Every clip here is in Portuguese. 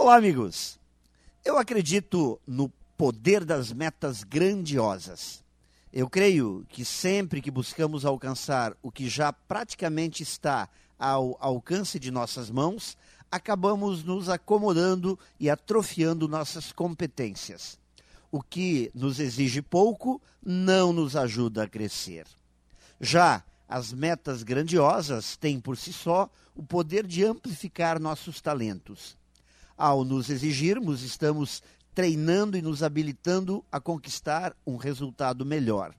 Olá, amigos. Eu acredito no poder das metas grandiosas. Eu creio que sempre que buscamos alcançar o que já praticamente está ao alcance de nossas mãos, acabamos nos acomodando e atrofiando nossas competências. O que nos exige pouco não nos ajuda a crescer. Já as metas grandiosas têm por si só o poder de amplificar nossos talentos. Ao nos exigirmos, estamos treinando e nos habilitando a conquistar um resultado melhor.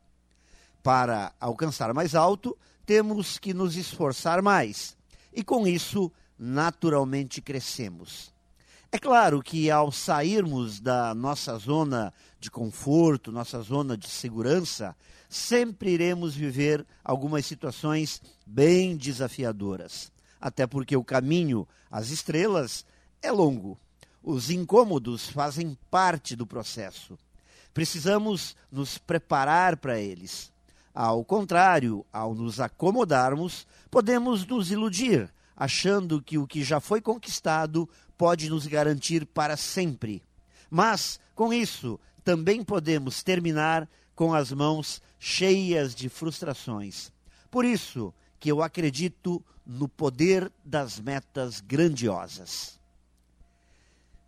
Para alcançar mais alto, temos que nos esforçar mais. E com isso, naturalmente crescemos. É claro que ao sairmos da nossa zona de conforto, nossa zona de segurança, sempre iremos viver algumas situações bem desafiadoras. Até porque o caminho às estrelas é longo. Os incômodos fazem parte do processo. Precisamos nos preparar para eles. Ao contrário, ao nos acomodarmos, podemos nos iludir, achando que o que já foi conquistado pode nos garantir para sempre. Mas, com isso, também podemos terminar com as mãos cheias de frustrações. Por isso que eu acredito no poder das metas grandiosas.